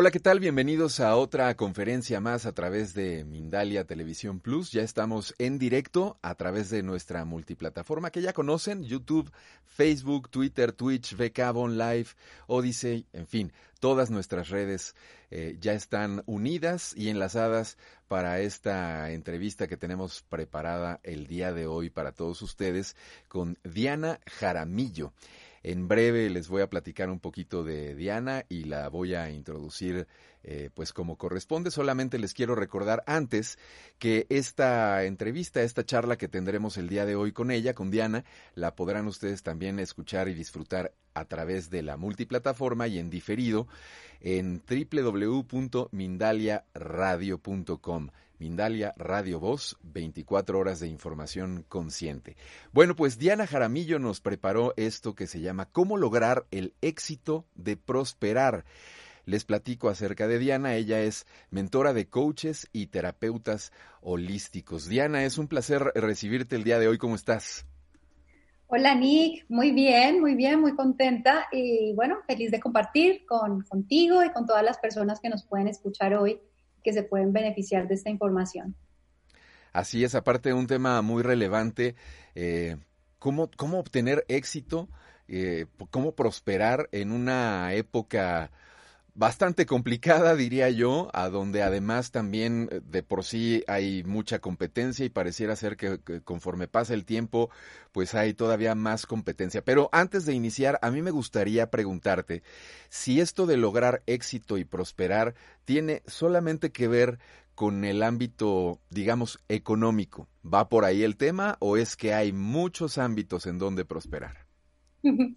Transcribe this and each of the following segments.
Hola, ¿qué tal? Bienvenidos a otra conferencia más a través de Mindalia Televisión Plus. Ya estamos en directo a través de nuestra multiplataforma que ya conocen, YouTube, Facebook, Twitter, Twitch, VKBON Live, Odyssey, en fin, todas nuestras redes eh, ya están unidas y enlazadas para esta entrevista que tenemos preparada el día de hoy para todos ustedes con Diana Jaramillo. En breve les voy a platicar un poquito de Diana y la voy a introducir eh, pues como corresponde. Solamente les quiero recordar antes que esta entrevista, esta charla que tendremos el día de hoy con ella, con Diana, la podrán ustedes también escuchar y disfrutar a través de la multiplataforma y en diferido en www.mindaliaradio.com. Mindalia Radio Voz, 24 horas de información consciente. Bueno, pues Diana Jaramillo nos preparó esto que se llama ¿Cómo lograr el éxito de prosperar? Les platico acerca de Diana. Ella es mentora de coaches y terapeutas holísticos. Diana, es un placer recibirte el día de hoy. ¿Cómo estás? Hola Nick, muy bien, muy bien, muy contenta y bueno, feliz de compartir con, contigo y con todas las personas que nos pueden escuchar hoy que se pueden beneficiar de esta información. Así es, aparte de un tema muy relevante, eh, ¿cómo, ¿cómo, obtener éxito, eh, cómo prosperar en una época bastante complicada, diría yo, a donde además también eh, de por sí hay mucha competencia y pareciera ser que, conforme pasa el tiempo, pues hay todavía más competencia. Pero antes de iniciar, a mí me gustaría preguntarte si esto de lograr éxito y prosperar tiene solamente que ver con el ámbito, digamos, económico. ¿Va por ahí el tema o es que hay muchos ámbitos en donde prosperar?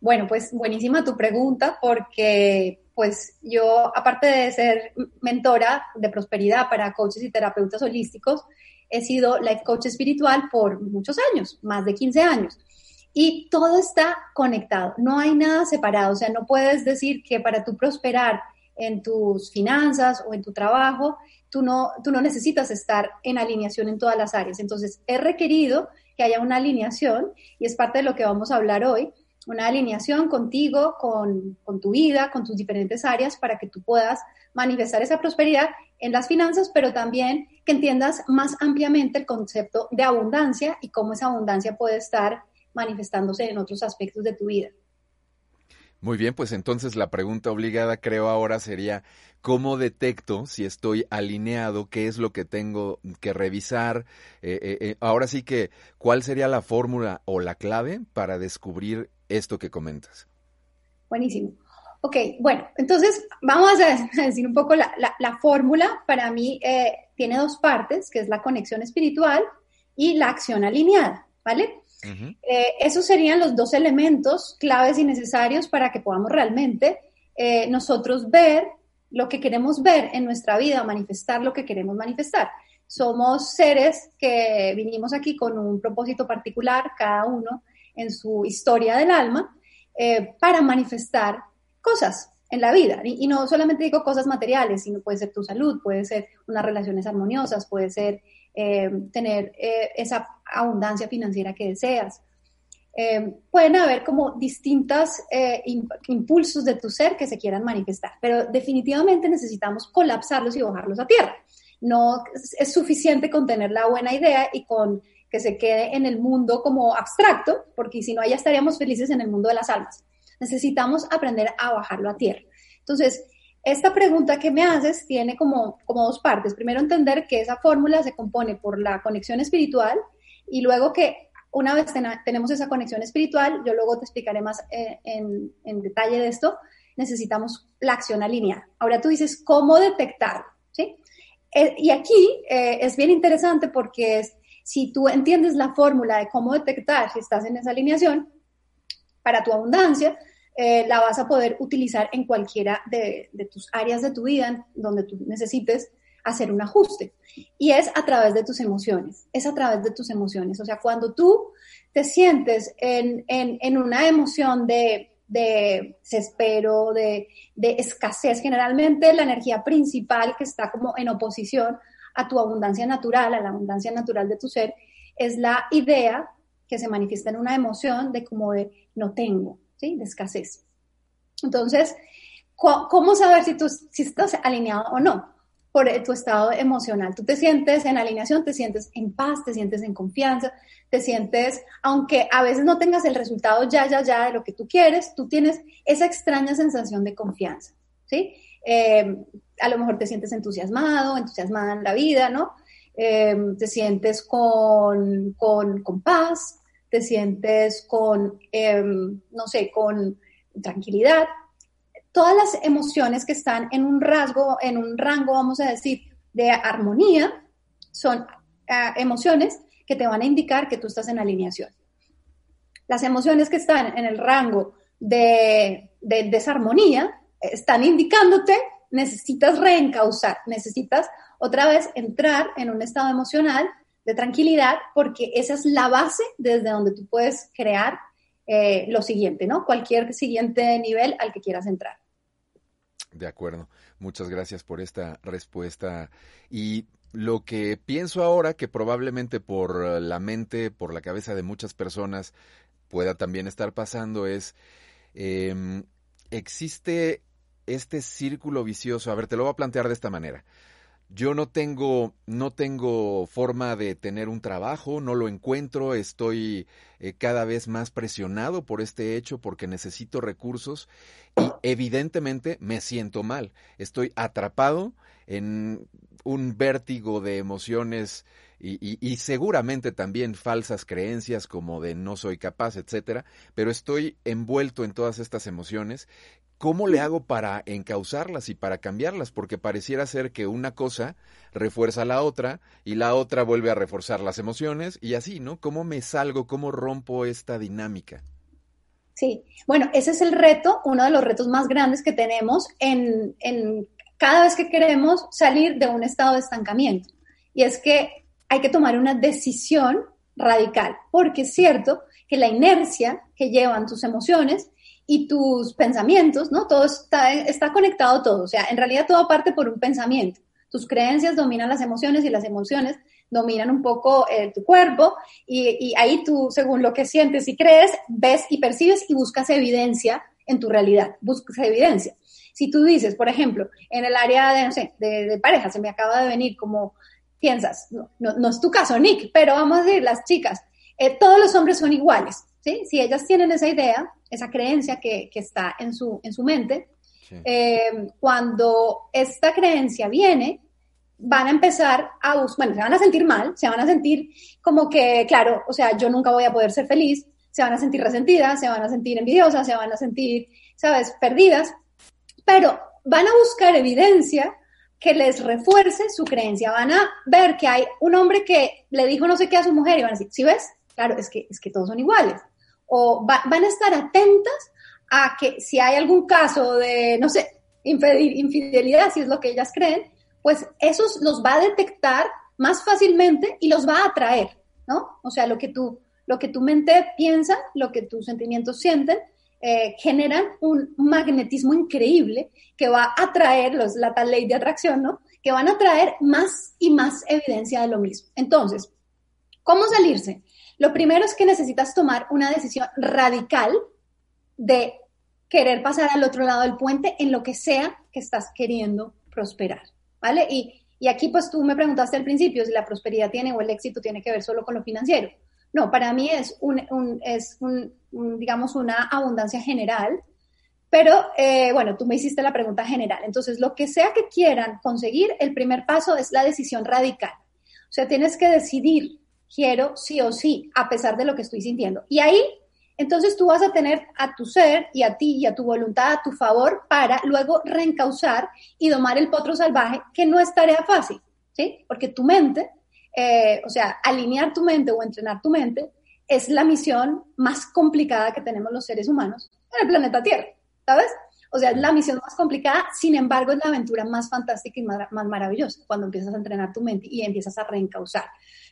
Bueno, pues buenísima tu pregunta porque pues yo, aparte de ser mentora de prosperidad para coaches y terapeutas holísticos, he sido life coach espiritual por muchos años, más de 15 años. Y todo está conectado, no hay nada separado, o sea, no puedes decir que para tú prosperar en tus finanzas o en tu trabajo, tú no, tú no necesitas estar en alineación en todas las áreas. Entonces, he requerido que haya una alineación y es parte de lo que vamos a hablar hoy, una alineación contigo, con, con, tu vida, con tus diferentes áreas para que tú puedas manifestar esa prosperidad en las finanzas, pero también que entiendas más ampliamente el concepto de abundancia y cómo esa abundancia puede estar manifestándose en otros aspectos de tu vida. Muy bien, pues entonces la pregunta obligada creo ahora sería, ¿cómo detecto si estoy alineado? ¿Qué es lo que tengo que revisar? Eh, eh, eh, ahora sí que, ¿cuál sería la fórmula o la clave para descubrir esto que comentas? Buenísimo. Ok, bueno, entonces vamos a decir un poco la, la fórmula. Para mí tiene dos partes, que es la conexión espiritual y la acción alineada, ¿vale? Eh, esos serían los dos elementos claves y necesarios para que podamos realmente eh, nosotros ver lo que queremos ver en nuestra vida, manifestar lo que queremos manifestar. Somos seres que vinimos aquí con un propósito particular, cada uno en su historia del alma, eh, para manifestar cosas en la vida. Y, no solamente digo cosas materiales, sino puede ser tu salud, puede ser unas relaciones armoniosas, puede ser eh, tener eh, esa abundancia financiera que deseas. Pueden haber como distintos impulsos de tu ser que se quieran manifestar, pero definitivamente necesitamos colapsarlos y bajarlos a tierra. No es suficiente con tener la buena idea y con que se quede en el mundo como abstracto, porque si no, ya estaríamos felices en el mundo de las almas. Necesitamos aprender a bajarlo a tierra. Entonces, esta pregunta que me haces tiene como, como dos partes. Primero, entender que esa fórmula se compone por la conexión espiritual y luego que una vez tenemos esa conexión espiritual, yo luego te explicaré más eh, en, detalle de esto, necesitamos la acción alineada. Ahora tú dices, ¿cómo detectar? ¿Sí? Eh, y aquí eh, es bien interesante porque es, si tú entiendes la fórmula de cómo detectar si estás en esa alineación, para tu abundancia, eh, la vas a poder utilizar en cualquiera de, tus áreas de tu vida donde tú necesites hacer un ajuste. Y es a través de tus emociones, es a través de tus emociones. O sea, cuando tú te sientes en, una emoción de, desespero, de, de, escasez, generalmente la energía principal que está como en oposición a tu abundancia natural, a la abundancia natural de tu ser, es la idea que se manifiesta en una emoción de como de no tengo, de escasez. Entonces, ¿cómo saber si tú si estás alineado o no? Por tu estado emocional. Tú te sientes en alineación, te sientes en paz, te sientes en confianza, te sientes, aunque a veces no tengas el resultado ya, ya, ya de lo que tú quieres, tú tienes esa extraña sensación de confianza, ¿sí? Eh, a lo mejor te sientes entusiasmado, entusiasmada en la vida, ¿no? Eh, te sientes con, con, con, paz, te sientes con, eh, no sé, con tranquilidad. Todas las emociones que están en un rasgo, en un rango, vamos a decir, de armonía, son emociones que te van a indicar que tú estás en alineación. Las emociones que están en el rango de, desarmonía están indicándote necesitas reencauzar, necesitas otra vez entrar en un estado emocional de tranquilidad porque esa es la base desde donde tú puedes crear eh, lo siguiente, ¿no? Cualquier siguiente nivel al que quieras entrar. De acuerdo. Muchas gracias por esta respuesta. Y lo que pienso ahora, que probablemente por la mente, por la cabeza de muchas personas pueda también estar pasando, es, em, existe este círculo vicioso. A ver, te lo voy a plantear de esta manera. Yo no tengo, no tengo forma de tener un trabajo, no lo encuentro, estoy eh, cada vez más presionado por este hecho porque necesito recursos y evidentemente me siento mal. Estoy atrapado en un vértigo de emociones y, y, seguramente también falsas creencias como de no soy capaz, etcétera, pero estoy envuelto en todas estas emociones ¿cómo le hago para encauzarlas y para cambiarlas? Porque pareciera ser que una cosa refuerza la otra y la otra vuelve a reforzar las emociones y así, ¿no? ¿Cómo me salgo? ¿Cómo rompo esta dinámica? Sí, bueno, ese es el reto, uno de los retos más grandes que tenemos en, cada vez que queremos salir de un estado de estancamiento. Y es que hay que tomar una decisión radical, porque es cierto que la inercia que llevan tus emociones y tus pensamientos, ¿no? Todo está, está conectado todo, o sea, en realidad todo parte por un pensamiento. Tus creencias dominan las emociones y las emociones dominan un poco eh, tu cuerpo y, ahí tú, según lo que sientes y crees, ves y percibes y buscas evidencia en tu realidad, buscas evidencia. Si tú dices, por ejemplo, en el área de, no sé, de, pareja, se me acaba de venir como piensas, no, no, es tu caso, Nick, pero vamos a decir, las chicas, eh, todos los hombres son iguales, ¿sí? Si ellas tienen esa idea, esa creencia que, que está en su, en su mente, eh, cuando esta creencia viene, van a empezar a, bueno, se van a sentir mal, se van a sentir como que, claro, o sea, yo nunca voy a poder ser feliz, se van a sentir resentidas, se van a sentir envidiosas, se van a sentir, ¿sabes?, perdidas, pero van a buscar evidencia que les refuerce su creencia, van a ver que hay un hombre que le dijo no sé qué a su mujer y van a decir, ¿sí ves? Claro, es que, es que todos son iguales o van a estar atentas a que si hay algún caso de, no sé, infidelidad, si es lo que ellas creen, pues eso los va a detectar más fácilmente y los va a atraer, ¿no? O sea, lo que tu, lo que tu mente piensa, lo que tus sentimientos sienten, eh, generan un magnetismo increíble que va a atraer, los, la tal ley de atracción, ¿no? Que van a traer más y más evidencia de lo mismo. Entonces, ¿cómo salirse? Lo primero es que necesitas tomar una decisión radical de querer pasar al otro lado del puente en lo que sea que estás queriendo prosperar, ¿vale? Y, aquí pues tú me preguntaste al principio si la prosperidad tiene o el éxito tiene que ver solo con lo financiero. No, para mí es, un, es digamos, una abundancia general, pero eh, bueno, tú me hiciste la pregunta general. Entonces, lo que sea que quieran conseguir, el primer paso es la decisión radical. O sea, tienes que decidir quiero sí o sí, a pesar de lo que estoy sintiendo. Y ahí, entonces tú vas a tener a tu ser y a ti y a tu voluntad a tu favor para luego reencauzar y domar el potro salvaje, que no es tarea fácil, ¿sí? Porque tu mente, eh, o sea, alinear tu mente o entrenar tu mente es la misión más complicada que tenemos los seres humanos en el planeta Tierra, ¿sabes? O sea, es la misión más complicada, sin embargo, es la aventura más fantástica y más, más maravillosa cuando empiezas a entrenar tu mente y empiezas a reencauzar.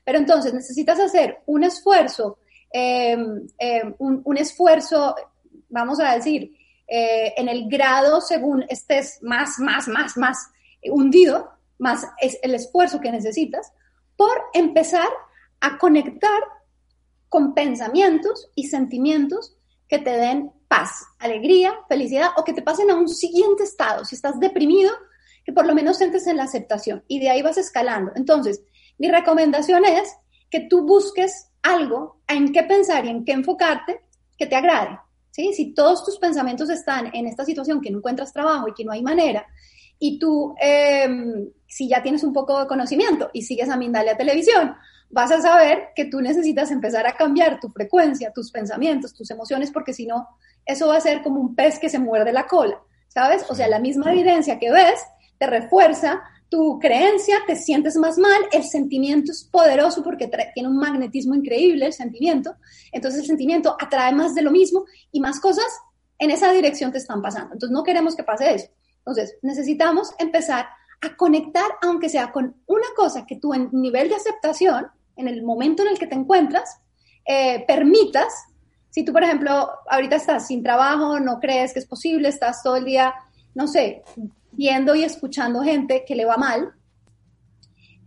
Pero entonces necesitas hacer un esfuerzo, em, em, un, esfuerzo, vamos a decir, eh, en el grado según estés más, más, más, más hundido, más es el esfuerzo que necesitas, por empezar a conectar con pensamientos y sentimientos que te den paz, alegría, felicidad o que te pasen a un siguiente estado. Si estás deprimido, que por lo menos entres en la aceptación y de ahí vas escalando. Entonces, mi recomendación es que tú busques algo en qué pensar y en qué enfocarte que te agrade. ¿sí? Si todos tus pensamientos están en esta situación que no encuentras trabajo y que no hay manera, y tú, em, si ya tienes un poco de conocimiento y sigues a Mindalia Televisión, vas a saber que tú necesitas empezar a cambiar tu frecuencia, tus pensamientos, tus emociones, porque si no, eso va a ser como un pez que se muerde la cola, ¿sabes? O sea, la misma evidencia que ves te refuerza tu creencia, te sientes más mal, el sentimiento es poderoso porque tiene un magnetismo increíble el sentimiento, entonces el sentimiento atrae más de lo mismo y más cosas en esa dirección te están pasando. Entonces no queremos que pase eso. Entonces necesitamos empezar a conectar, aunque sea con una cosa que en nivel de aceptación, en el momento en el que te encuentras, eh, permitas, si tú, por ejemplo, ahorita estás sin trabajo, no crees que es posible, estás todo el día, no sé, viendo y escuchando gente que le va mal,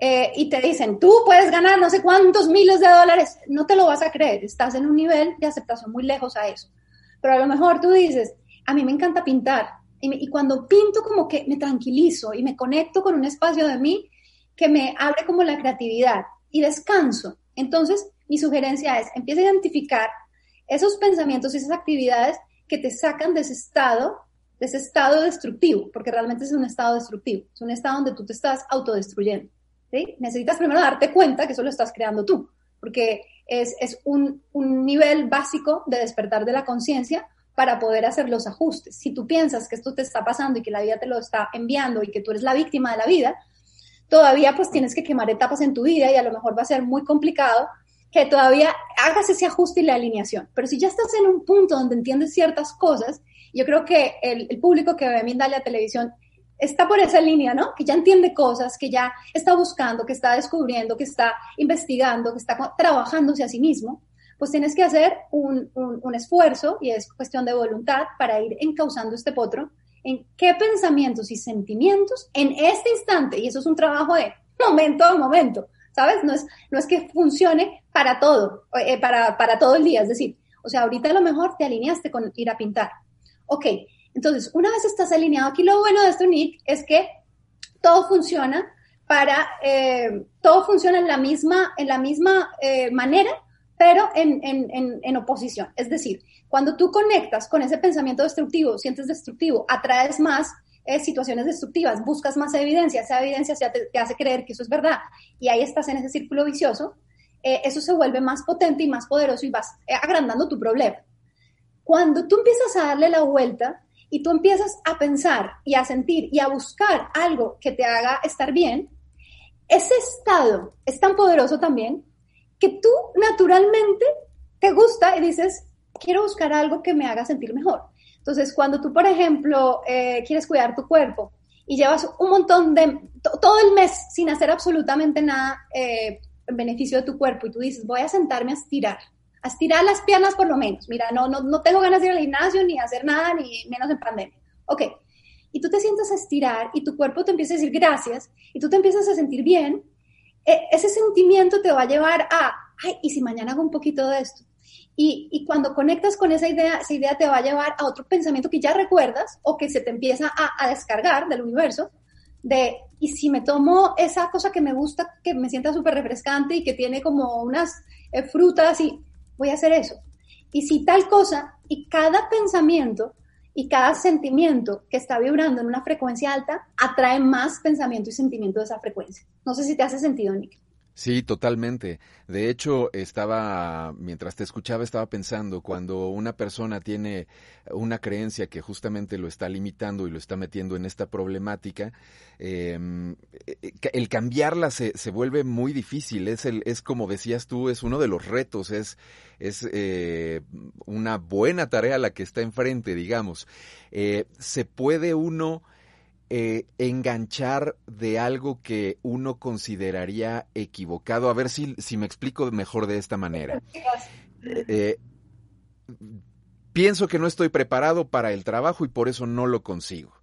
eh, y te dicen, tú puedes ganar no sé cuántos miles de dólares, no te lo vas a creer, estás en un nivel de aceptación muy lejos a eso. Pero a lo mejor tú dices, a mí me encanta pintar, y, cuando pinto como que me tranquilizo y me conecto con un espacio de mí que me abre como la creatividad y descanso. Entonces, mi sugerencia es, empieza a identificar esos pensamientos y esas actividades que te sacan de ese estado, de ese estado destructivo, porque realmente es un estado destructivo, es un estado donde tú te estás autodestruyendo. ¿sí? Necesitas primero darte cuenta que eso lo estás creando tú, porque es, es un, un nivel básico de despertar de la conciencia para poder hacer los ajustes. Si tú piensas que esto te está pasando y que la vida te lo está enviando y que tú eres la víctima de la vida, todavía pues tienes que quemar etapas en tu vida y a lo mejor va a ser muy complicado que todavía hagas ese ajuste y la alineación. Pero si ya estás en un punto donde entiendes ciertas cosas, yo creo que el, público que ve Mindalia Televisión está por esa línea, ¿no? Que ya entiende cosas, que ya está buscando, que está descubriendo, que está investigando, que está trabajándose a sí mismo pues tienes que hacer un, esfuerzo y es cuestión de voluntad para ir encauzando este potro en qué pensamientos y sentimientos en este instante, y eso es un trabajo de momento a momento, ¿sabes? No es, no es que funcione para todo, eh, para, para todo el día, es decir, o sea, ahorita a lo mejor te alineaste con ir a pintar. Ok, entonces, una vez estás alineado, aquí lo bueno de esto, Nick, es que todo funciona para, eh, todo funciona en la misma, en la misma eh, manera pero en, en, en, oposición. Es decir, cuando tú conectas con ese pensamiento destructivo, sientes destructivo, atraes más eh, situaciones destructivas, buscas más evidencia, esa evidencia te, hace creer que eso es verdad y ahí estás en ese círculo vicioso, eh, eso se vuelve más potente y más poderoso y vas eh, agrandando tu problema. Cuando tú empiezas a darle la vuelta y tú empiezas a pensar y a sentir y a buscar algo que te haga estar bien, ese estado es tan poderoso también que tú naturalmente te gusta y dices, quiero buscar algo que me haga sentir mejor. Entonces, cuando tú, por ejemplo, eh, quieres cuidar tu cuerpo y llevas un montón de, todo el mes sin hacer absolutamente nada eh, en beneficio de tu cuerpo y tú dices, voy a sentarme a estirar, a estirar las piernas por lo menos. Mira, no, no, no tengo ganas de ir al gimnasio ni hacer nada, ni menos en pandemia. Ok. Y tú te sientas a estirar y tu cuerpo te empieza a decir gracias y tú te empiezas a sentir bien ese sentimiento te va a llevar a, ay, ¿y si mañana hago un poquito de esto? Y, y, cuando conectas con esa idea, esa idea te va a llevar a otro pensamiento que ya recuerdas o que se te empieza a, a descargar del universo, de, y si me tomo esa cosa que me gusta, que me sienta súper refrescante y que tiene como unas eh, frutas y voy a hacer eso. Y si tal cosa, y cada pensamiento y cada sentimiento que está vibrando en una frecuencia alta atrae más pensamiento y sentimiento de esa frecuencia. No sé si te hace sentido, Nick. Sí, totalmente. De hecho, estaba, mientras te escuchaba, estaba pensando, cuando una persona tiene una creencia que justamente lo está limitando y lo está metiendo en esta problemática, em, eh, el cambiarla se, se, vuelve muy difícil. Es, el, es como decías tú, es uno de los retos, es, es eh, una buena tarea la que está enfrente, digamos. Eh, se puede uno eh, enganchar de algo que uno consideraría equivocado. A ver si, si me explico mejor de esta manera. Eh, pienso que no estoy preparado para el trabajo y por eso no lo consigo.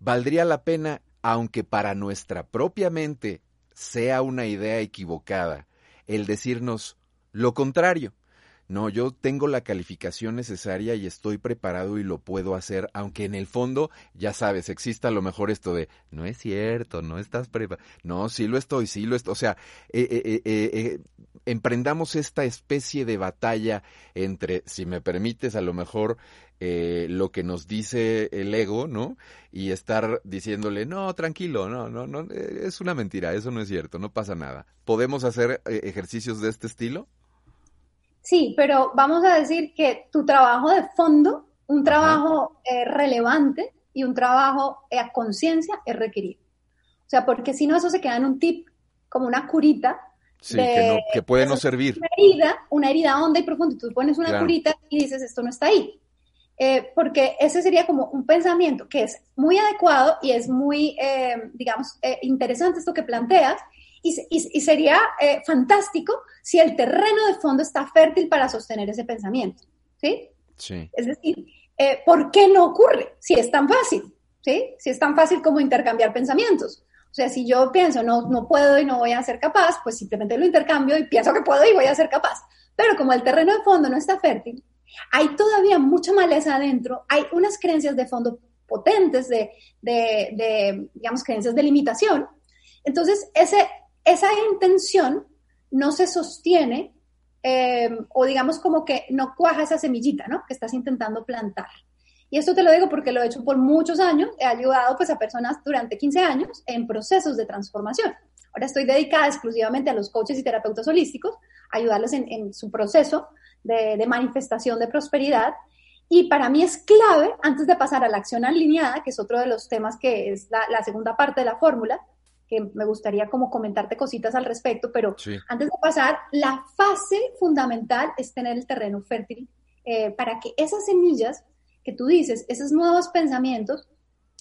Valdría la pena, aunque para nuestra propia mente sea una idea equivocada, el decirnos lo contrario. No, yo tengo la calificación necesaria y estoy preparado y lo puedo hacer, aunque en el fondo, ya sabes, exista a lo mejor esto de, no es cierto, no estás preparado, no, sí lo estoy, sí lo estoy, o sea, eh, eh, eh, emprendamos esta especie de batalla entre, si me permites, a lo mejor lo que nos dice el ego, ¿no? Y estar diciéndole, no, tranquilo, no, no, no, es una mentira, eso no es cierto, no pasa nada. ¿Podemos hacer ejercicios de este estilo? Sí, pero vamos a decir que tu trabajo de fondo, un trabajo eh, relevante y un trabajo eh, a conciencia es requerido. O sea, porque si no, eso se queda en un tip, como una curita. Sí, que, puede no servir. Una herida, una herida honda y profunda. Tú pones una curita y dices, esto no está ahí. Eh, porque ese sería como un pensamiento que es muy adecuado y es muy, digamos, interesante esto que planteas, y, sería eh, fantástico si el terreno de fondo está fértil para sostener ese pensamiento. ¿Sí? Sí. Es decir, eh, ¿por qué no ocurre si es tan fácil? ¿Sí? Si es tan fácil como intercambiar pensamientos. O sea, si yo pienso, no, no puedo y no voy a ser capaz, pues simplemente lo intercambio y pienso que puedo y voy a ser capaz. Pero como el terreno de fondo no está fértil, hay todavía mucha maleza adentro, hay unas creencias de fondo potentes de, de, de digamos, creencias de limitación. Entonces, ese, esa intención no se sostiene eh, o digamos como que no cuaja esa semillita, ¿no? Que estás intentando plantar. Y esto te lo digo porque lo he hecho por muchos años, he ayudado pues a personas durante 15 años en procesos de transformación. Ahora estoy dedicada exclusivamente a los coaches y terapeutas holísticos, ayudarles en, su proceso de, manifestación de prosperidad. Y para mí es clave, antes de pasar a la acción alineada, que es otro de los temas que es la segunda parte de la fórmula, que me gustaría como comentarte cositas al respecto, pero antes de pasar, la fase fundamental es tener el terreno fértil eh, para que esas semillas que tú dices, esos nuevos pensamientos,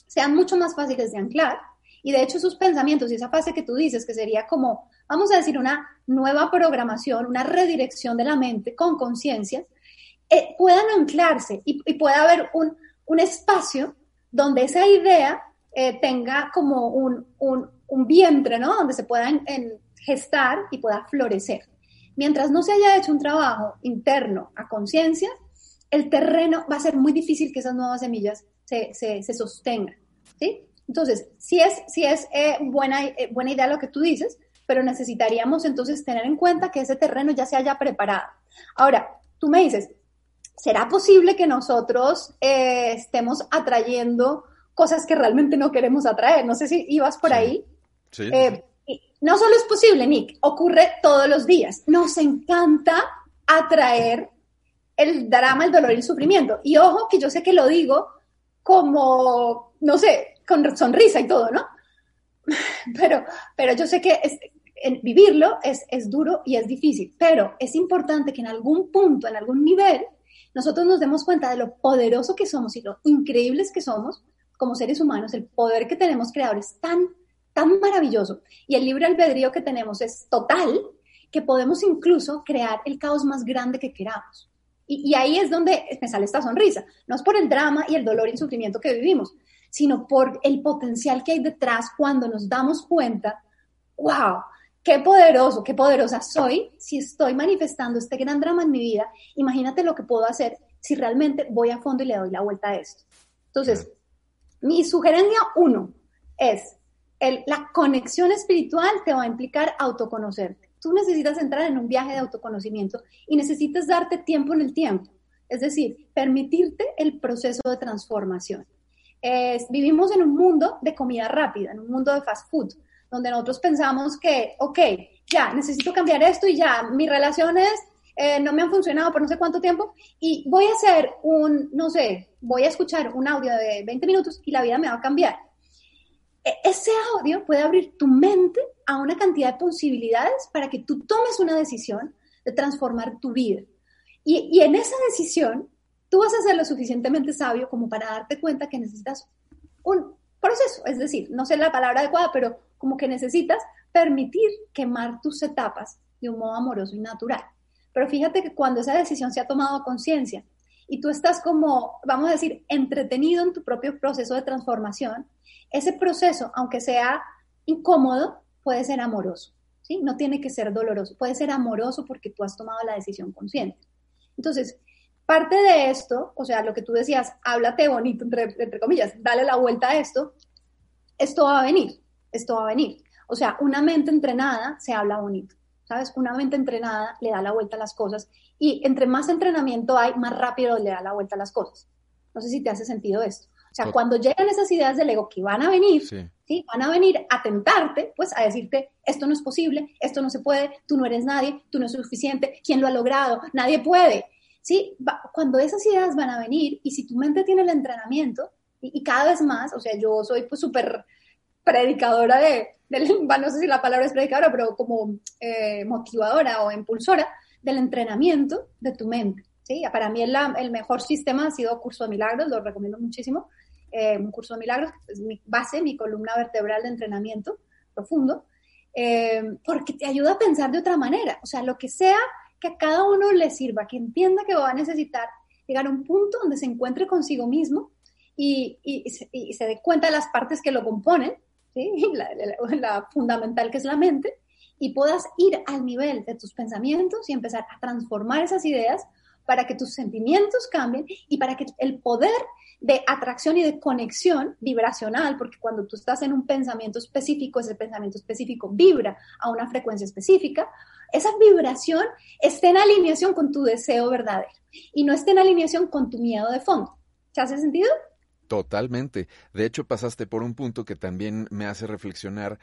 sean mucho más fáciles de anclar. Y de hecho esos pensamientos y esa fase que tú dices, que sería como, vamos a decir, una nueva programación, una redirección de la mente con conciencia, eh, puedan anclarse y, pueda haber un, un, espacio donde esa idea eh, tenga como un, un vientre, ¿no? Donde se pueda gestar y pueda florecer. Mientras no se haya hecho un trabajo interno a conciencia, el terreno va a ser muy difícil que esas nuevas semillas se, se, sostengan, ¿sí? Entonces, sí es, sí es eh, buena, eh, buena idea lo que tú dices, pero necesitaríamos entonces tener en cuenta que ese terreno ya se haya preparado. Ahora, tú me dices, ¿será posible que nosotros eh, estemos atrayendo cosas que realmente no queremos atraer? No sé si ibas por ahí. Eh, no solo es posible, Nick, ocurre todos los días. Nos encanta atraer el drama, el dolor y el sufrimiento. Y ojo que yo sé que lo digo como, no sé, con sonrisa y todo, ¿no? Pero, pero yo sé que vivirlo es, es duro y es difícil, pero es importante que en algún punto, en algún nivel, nosotros nos demos cuenta de lo poderoso que somos y lo increíbles que somos como seres humanos, el poder que tenemos creadores tan tan maravilloso y el libre albedrío que tenemos es total que podemos incluso crear el caos más grande que queramos. Y, ahí es donde me sale esta sonrisa. No es por el drama y el dolor y el sufrimiento que vivimos, sino por el potencial que hay detrás cuando nos damos cuenta, wow, qué poderoso, qué poderosa soy si estoy manifestando este gran drama en mi vida. Imagínate lo que puedo hacer si realmente voy a fondo y le doy la vuelta a esto. Entonces, mi sugerencia uno es la conexión espiritual te va a implicar autoconocerte. Tú necesitas entrar en un viaje de autoconocimiento y necesitas darte tiempo en el tiempo, es decir, permitirte el proceso de transformación. vivimos en un mundo de comida rápida, en un mundo de fast food, donde nosotros pensamos que, ok, ya, necesito cambiar esto y ya, mis relaciones eh, no me han funcionado por no sé cuánto tiempo y voy a hacer un, no sé, voy a escuchar un audio de 20 minutos y la vida me va a cambiar. E, ese audio puede abrir tu mente a una cantidad de posibilidades para que tú tomes una decisión de transformar tu vida. Y, en esa decisión, tú vas a ser lo suficientemente sabio como para darte cuenta que necesitas un proceso, es decir, no sé la palabra adecuada, pero como que necesitas permitir quemar tus etapas de un modo amoroso y natural. Pero fíjate que cuando esa decisión se ha tomado conciencia y tú estás como, vamos a decir, entretenido en tu propio proceso de transformación, ese proceso, aunque sea incómodo, puede ser amoroso, ¿sí? No tiene que ser doloroso, puede ser amoroso porque tú has tomado la decisión consciente. Entonces, parte de esto, o sea, lo que tú decías, háblate bonito, entre, entre comillas, dale la vuelta a esto, esto va a venir, esto va a venir. O sea, una mente entrenada se habla bonito, ¿sabes? Una mente entrenada le da la vuelta a las cosas y entre más entrenamiento hay, más rápido le da la vuelta a las cosas. No sé si te hace sentido esto. O sea, cuando llegan esas ideas del ego que van a venir, sí. Van a venir a tentarte, pues a decirte, esto no es posible, esto no se puede, tú no eres nadie, tú no eres suficiente, ¿quién lo ha logrado? Nadie puede. ¿Sí? Cuando esas ideas van a venir y si tu mente tiene el entrenamiento, y, cada vez más, o sea, yo soy pues súper predicadora de, no sé si la palabra es predicadora, pero como eh, motivadora o impulsora del entrenamiento de tu mente. ¿sí? Para mí el, el mejor sistema ha sido Curso de Milagros, lo recomiendo muchísimo. Eh, un curso de milagros, es mi base, mi columna vertebral de entrenamiento profundo, eh, porque te ayuda a pensar de otra manera. O sea, lo que sea que a cada uno le sirva, que entienda que va a necesitar llegar a un punto donde se encuentre consigo mismo y, y, se, dé cuenta de las partes que lo componen, la, la fundamental que es la mente, y puedas ir al nivel de tus pensamientos y empezar a transformar esas ideas para que tus sentimientos cambien y para que el poder de atracción y de conexión vibracional, porque cuando tú estás en un pensamiento específico, ese pensamiento específico vibra a una frecuencia específica, esa vibración esté en alineación con tu deseo verdadero y no esté en alineación con tu miedo de fondo. ¿Se hace sentido? Totalmente. De hecho, pasaste por un punto que también me hace reflexionar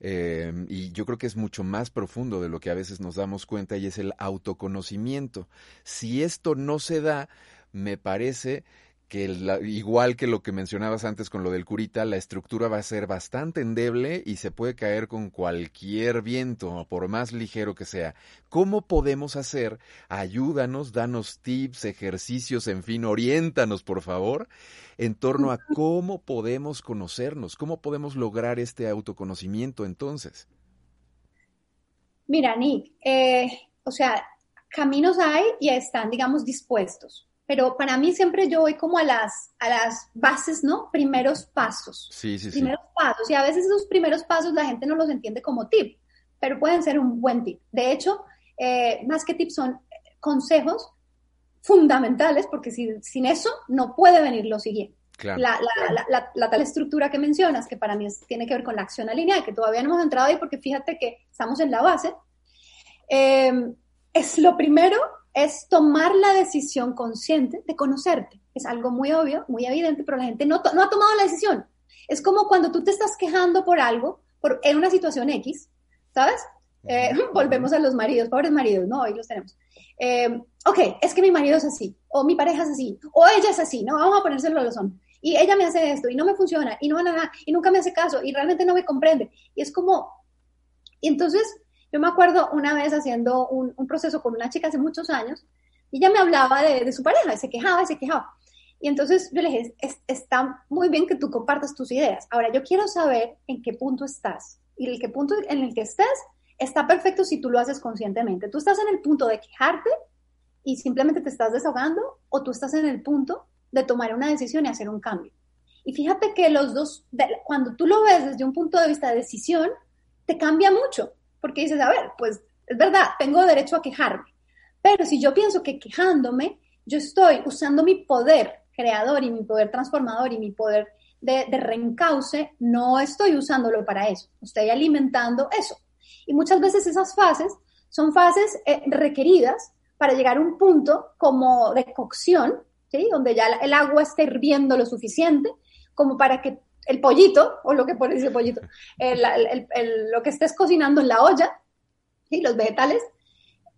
eh, y yo creo que es mucho más profundo de lo que a veces nos damos cuenta y es el autoconocimiento. Si esto no se da, me parece que igual que lo que mencionabas antes con lo del curita, la estructura va a ser bastante endeble y se puede caer con cualquier viento, por más ligero que sea. ¿Cómo podemos hacer? Ayúdanos, danos tips, ejercicios, en fin, oriéntanos, por favor, en torno a cómo podemos conocernos, cómo podemos lograr este autoconocimiento entonces. Mira, Nick, eh, o sea, caminos hay y están, digamos, dispuestos pero para mí siempre yo voy como a las, a las bases, ¿no? Primeros pasos. Sí, sí, primeros pasos. Y a veces esos primeros pasos la gente no los entiende como tip, pero pueden ser un buen tip. De hecho, eh, más que tips son consejos fundamentales, porque sin eso no puede venir lo siguiente. Claro. La, la, la, tal estructura que mencionas, que para mí tiene que ver con la acción alineada, que todavía no hemos entrado ahí porque fíjate que estamos en la base, eh, es lo primero es tomar la decisión consciente de conocerte. Es algo muy obvio, muy evidente, pero la gente no, no ha tomado la decisión. Es como cuando tú te estás quejando por algo, por, en una situación X, ¿sabes? Eh, volvemos a los maridos, pobres maridos, no, hoy los tenemos. Eh, ok, es que mi marido es así, o mi pareja es así, o ella es así, no, vamos a ponérselo a los hombres. Y ella me hace esto, y no me funciona, y no, nada, y nunca me hace caso, y realmente no me comprende. Y es como, y entonces yo me acuerdo una vez haciendo un, proceso con una chica hace muchos años y ella me hablaba de, su pareja, y se quejaba, y se quejaba. Y entonces yo le dije, está muy bien que tú compartas tus ideas. Ahora, yo quiero saber en qué punto estás. Y el que punto en el que estés está perfecto si tú lo haces conscientemente. Tú estás en el punto de quejarte y simplemente te estás desahogando o tú estás en el punto de tomar una decisión y hacer un cambio. Y fíjate que los dos, cuando tú lo ves desde un punto de vista de decisión, te cambia mucho porque dices, a ver, pues es verdad, tengo derecho a quejarme, pero si yo pienso que quejándome, yo estoy usando mi poder creador y mi poder transformador y mi poder de, reencauce, no estoy usándolo para eso, estoy alimentando eso. Y muchas veces esas fases son fases eh, requeridas para llegar a un punto como de cocción, ¿sí? donde ya el agua esté hirviendo lo suficiente como para que el pollito, o lo que pone ese pollito, lo que estés cocinando en la olla, y los vegetales,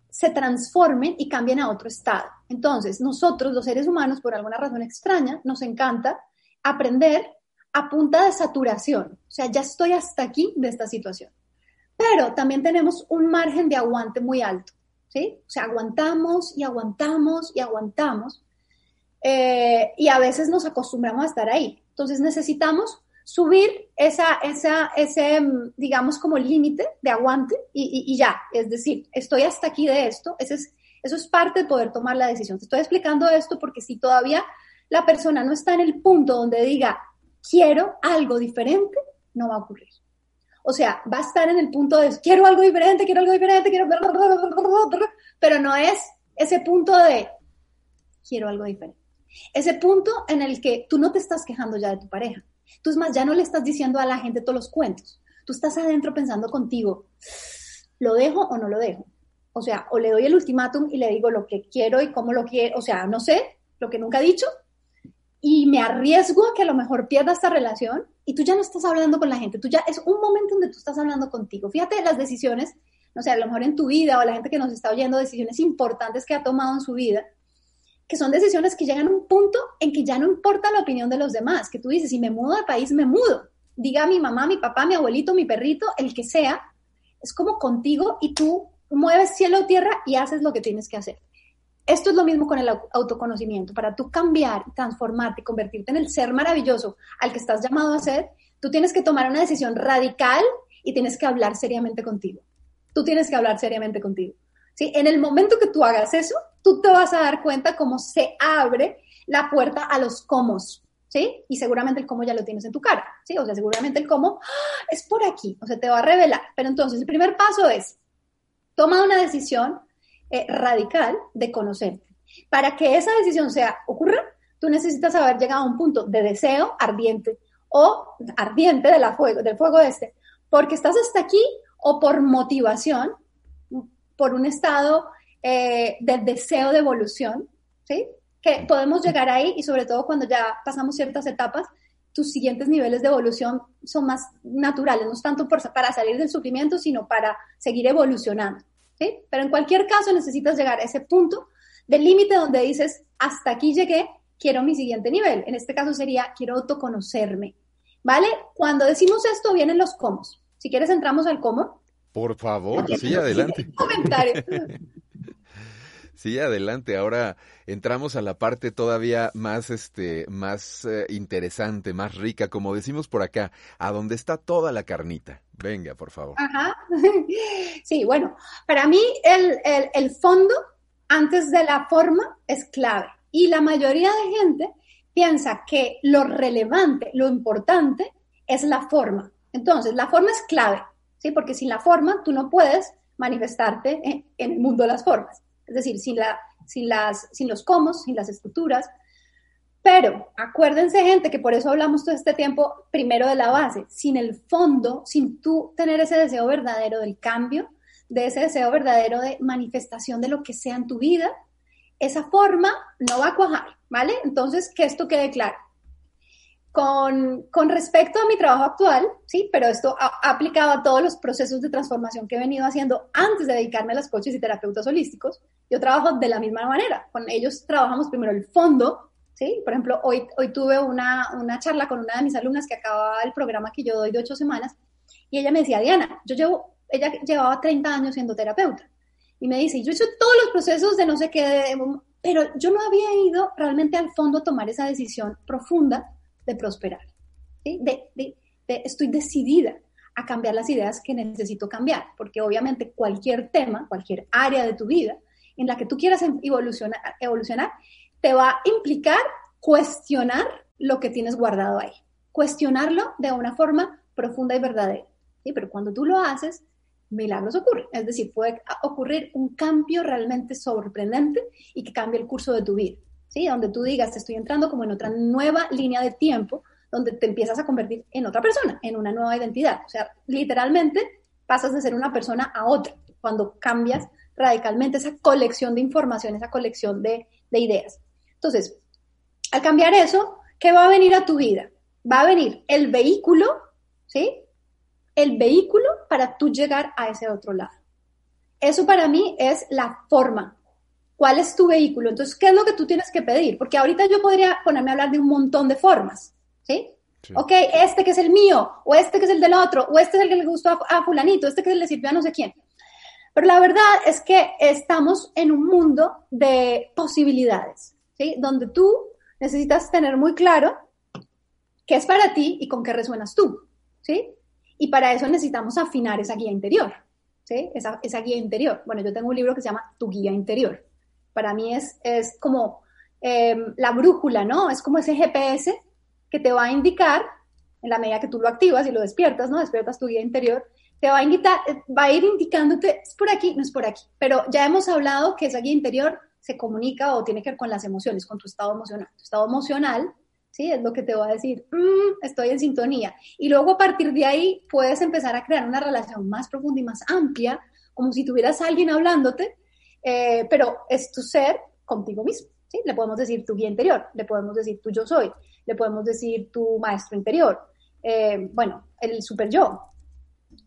se transformen y cambien a otro estado. Entonces, nosotros, los seres humanos, por alguna razón extraña, nos encanta aprender a punta de saturación. O sea, ya estoy hasta aquí de esta situación. Pero también tenemos un margen de aguante muy alto. ¿sí? O sea, aguantamos y aguantamos y aguantamos. Eh, y a veces nos acostumbramos a estar ahí. Entonces necesitamos subir esa, esa, ese, mm, digamos, como límite de aguante y, ya. Es decir, estoy hasta aquí de esto. Ese es, eso es parte de poder tomar la decisión. Te estoy explicando esto porque si todavía la persona no está en el punto donde diga, quiero algo diferente, no va a ocurrir. O sea, va a estar en el punto de, quiero algo diferente, quiero algo diferente, quiero... Pero no es ese punto de quiero algo diferente. Ese punto en el que tú no te estás quejando ya de tu pareja. Tú es más, ya no le estás diciendo a la gente todos los cuentos. Tú estás adentro pensando contigo, ¿lo dejo o no lo dejo? O sea, o le doy el ultimátum y le digo lo que quiero y cómo lo quiero, o sea, no sé, lo que nunca he dicho, y me arriesgo a que a lo mejor pierda esta relación y tú ya no estás hablando con la gente, tú ya es un momento donde tú estás hablando contigo. Fíjate las decisiones, no sé, a lo mejor en tu vida o la gente que nos está oyendo, decisiones importantes que ha tomado en su vida, que son decisiones que llegan a un punto en que ya no importa la opinión de los demás, que tú dices, si me mudo de país, me mudo. Diga mi mamá, mi papá, mi abuelito, mi perrito, el que sea, es como contigo y tú mueves cielo o tierra y haces lo que tienes que hacer. Esto es lo mismo con el autoconocimiento. Para tú cambiar, transformarte, convertirte en el ser maravilloso al que estás llamado a ser, tú tienes que tomar una decisión radical y tienes que hablar seriamente contigo. Tú tienes que hablar seriamente contigo. ¿sí? En el momento que tú hagas eso, tú te vas a dar cuenta cómo se abre la puerta a los cómo. ¿sí? Y seguramente el cómo ya lo tienes en tu cara, ¿sí? O sea, seguramente el cómo ¡ah! es por aquí, o sea, te va a revelar. Pero entonces, el primer paso es, toma una decisión eh, radical de conocerte. Para que esa decisión sea ocurra, tú necesitas haber llegado a un punto de deseo ardiente o ardiente de la fuego, del fuego este, porque estás hasta aquí o por motivación, por un estado eh, de deseo de evolución, ¿sí? Que podemos llegar ahí y sobre todo cuando ya pasamos ciertas etapas, tus siguientes niveles de evolución son más naturales, no es tanto para salir del sufrimiento, sino para seguir evolucionando. Pero en cualquier caso necesitas llegar a ese punto del límite donde dices, hasta aquí llegué, quiero mi siguiente nivel. En este caso sería, quiero autoconocerme, ¿vale? Cuando decimos esto vienen los cómo. Si quieres entramos al cómo. Por favor, sí, adelante. Comentario. Sí, adelante. Ahora entramos a la parte todavía más, este, más eh, interesante, más rica, como decimos por acá, a donde está toda la carnita. Venga, por favor. Sí, bueno, para mí el, el fondo antes de la forma es clave. Y la mayoría de gente piensa que lo relevante, lo importante es la forma. Entonces, la forma es clave, ¿sí? Porque sin la forma tú no puedes manifestarte en el mundo de las formas es decir, sin, la, sin, las, sin los cómo, sin las estructuras. Pero acuérdense, gente, que por eso hablamos todo este tiempo primero de la base, sin el fondo, sin tú tener ese deseo verdadero del cambio, de ese deseo verdadero de manifestación de lo que sea en tu vida, esa forma no va a cuajar, ¿vale? Entonces, que esto quede claro. Con, con, respecto a mi trabajo actual, sí, pero esto ha, aplicado a todos los procesos de transformación que he venido haciendo antes de dedicarme a las coaches y terapeutas holísticos, yo trabajo de la misma manera. Con ellos trabajamos primero el fondo, ¿sí? Por ejemplo, hoy, hoy tuve una, una charla con una de mis alumnas que acababa el programa que yo doy de ocho semanas y ella me decía, Diana, yo llevo, ella llevaba 30 años siendo terapeuta y me dice, yo he hecho todos los procesos de no sé qué, pero yo no había ido realmente al fondo a tomar esa decisión profunda de prosperar. De, de, estoy decidida a cambiar las ideas que necesito cambiar, porque obviamente cualquier tema, cualquier área de tu vida en la que tú quieras em, evolucionar, evolucionar te va a implicar cuestionar lo que tienes guardado ahí, cuestionarlo de una forma profunda y verdadera. ¿sí? Pero cuando tú lo haces, milagros ocurren. Es decir, puede ocurrir un cambio realmente sorprendente y que cambie el curso de tu vida. ¿Sí? Donde tú digas, te estoy entrando como en otra nueva línea de tiempo, donde te empiezas a convertir en otra persona, en una nueva identidad. O sea, literalmente pasas de ser una persona a otra cuando cambias radicalmente esa colección de información, esa colección de, de ideas. Entonces, al cambiar eso, ¿qué va a venir a tu vida? Va a venir el vehículo, ¿sí? El vehículo para tú llegar a ese otro lado. Eso para mí es la forma ¿Cuál es tu vehículo? Entonces, ¿qué es lo que tú tienes que pedir? Porque ahorita yo podría ponerme a hablar de un montón de formas, ¿sí? Ok, este que es el mío, o este que es el del otro, o este es el que le gustó a, fulanito, este que le sirvió a no sé quién. Pero la verdad es que estamos en un mundo de posibilidades, ¿sí? Donde tú necesitas tener muy claro qué es para ti y con qué resuenas tú, ¿sí? Y para eso necesitamos afinar esa guía interior, ¿sí? Esa, esa guía interior. Bueno, yo tengo un libro que se llama Tu guía interior para mí es, es como em, la brújula, ¿no? Es como ese GPS que te va a indicar, en la medida que tú lo activas y lo despiertas, ¿no? Despiertas tu guía interior, te va a, invitar, va a ir indicándote, es por aquí, no es por aquí. Pero ya hemos hablado que esa guía interior se comunica o tiene que ver con las emociones, con tu estado emocional. Tu estado emocional, ¿sí? Es lo que te va a decir, mm, estoy en sintonía. Y luego a partir de ahí puedes empezar a crear una relación más profunda y más amplia, como si tuvieras a alguien hablándote, eh, pero es tu ser contigo mismo. ¿sí? Le podemos decir tu guía interior, le podemos decir tu yo soy, le podemos decir tu maestro interior, eh, bueno, el super yo,